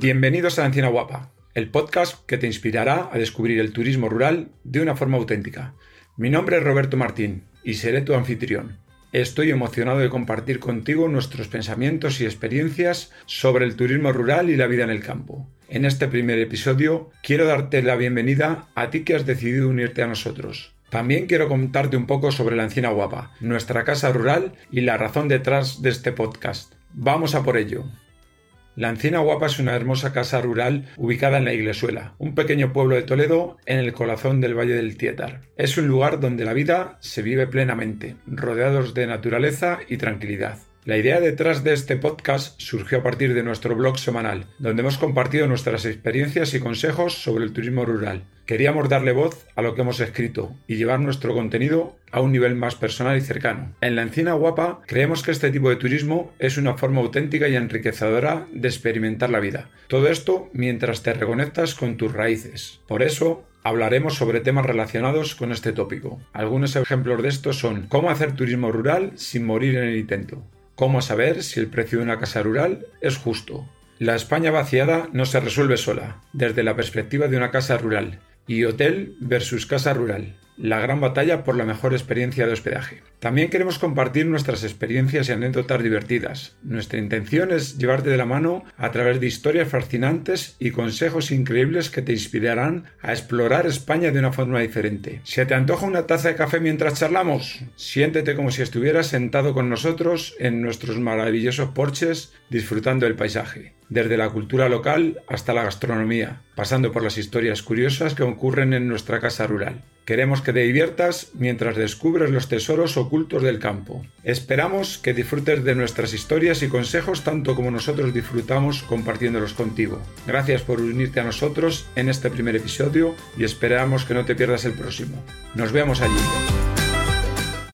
Bienvenidos a La Encina Guapa, el podcast que te inspirará a descubrir el turismo rural de una forma auténtica. Mi nombre es Roberto Martín y seré tu anfitrión. Estoy emocionado de compartir contigo nuestros pensamientos y experiencias sobre el turismo rural y la vida en el campo. En este primer episodio quiero darte la bienvenida a ti que has decidido unirte a nosotros. También quiero contarte un poco sobre la Encina Guapa, nuestra casa rural y la razón detrás de este podcast. Vamos a por ello. La Encina Guapa es una hermosa casa rural ubicada en la Iglesuela, un pequeño pueblo de Toledo en el corazón del Valle del Tietar. Es un lugar donde la vida se vive plenamente, rodeados de naturaleza y tranquilidad. La idea detrás de este podcast surgió a partir de nuestro blog semanal, donde hemos compartido nuestras experiencias y consejos sobre el turismo rural. Queríamos darle voz a lo que hemos escrito y llevar nuestro contenido a un nivel más personal y cercano. En la Encina Guapa creemos que este tipo de turismo es una forma auténtica y enriquecedora de experimentar la vida. Todo esto mientras te reconectas con tus raíces. Por eso, hablaremos sobre temas relacionados con este tópico. Algunos ejemplos de esto son cómo hacer turismo rural sin morir en el intento, ¿Cómo saber si el precio de una casa rural es justo? La España vaciada no se resuelve sola, desde la perspectiva de una casa rural, y hotel versus casa rural la gran batalla por la mejor experiencia de hospedaje. También queremos compartir nuestras experiencias y anécdotas divertidas. Nuestra intención es llevarte de la mano a través de historias fascinantes y consejos increíbles que te inspirarán a explorar España de una forma diferente. ¿Se te antoja una taza de café mientras charlamos? Siéntete como si estuvieras sentado con nosotros en nuestros maravillosos porches disfrutando del paisaje desde la cultura local hasta la gastronomía, pasando por las historias curiosas que ocurren en nuestra casa rural. Queremos que te diviertas mientras descubres los tesoros ocultos del campo. Esperamos que disfrutes de nuestras historias y consejos tanto como nosotros disfrutamos compartiéndolos contigo. Gracias por unirte a nosotros en este primer episodio y esperamos que no te pierdas el próximo. Nos vemos allí.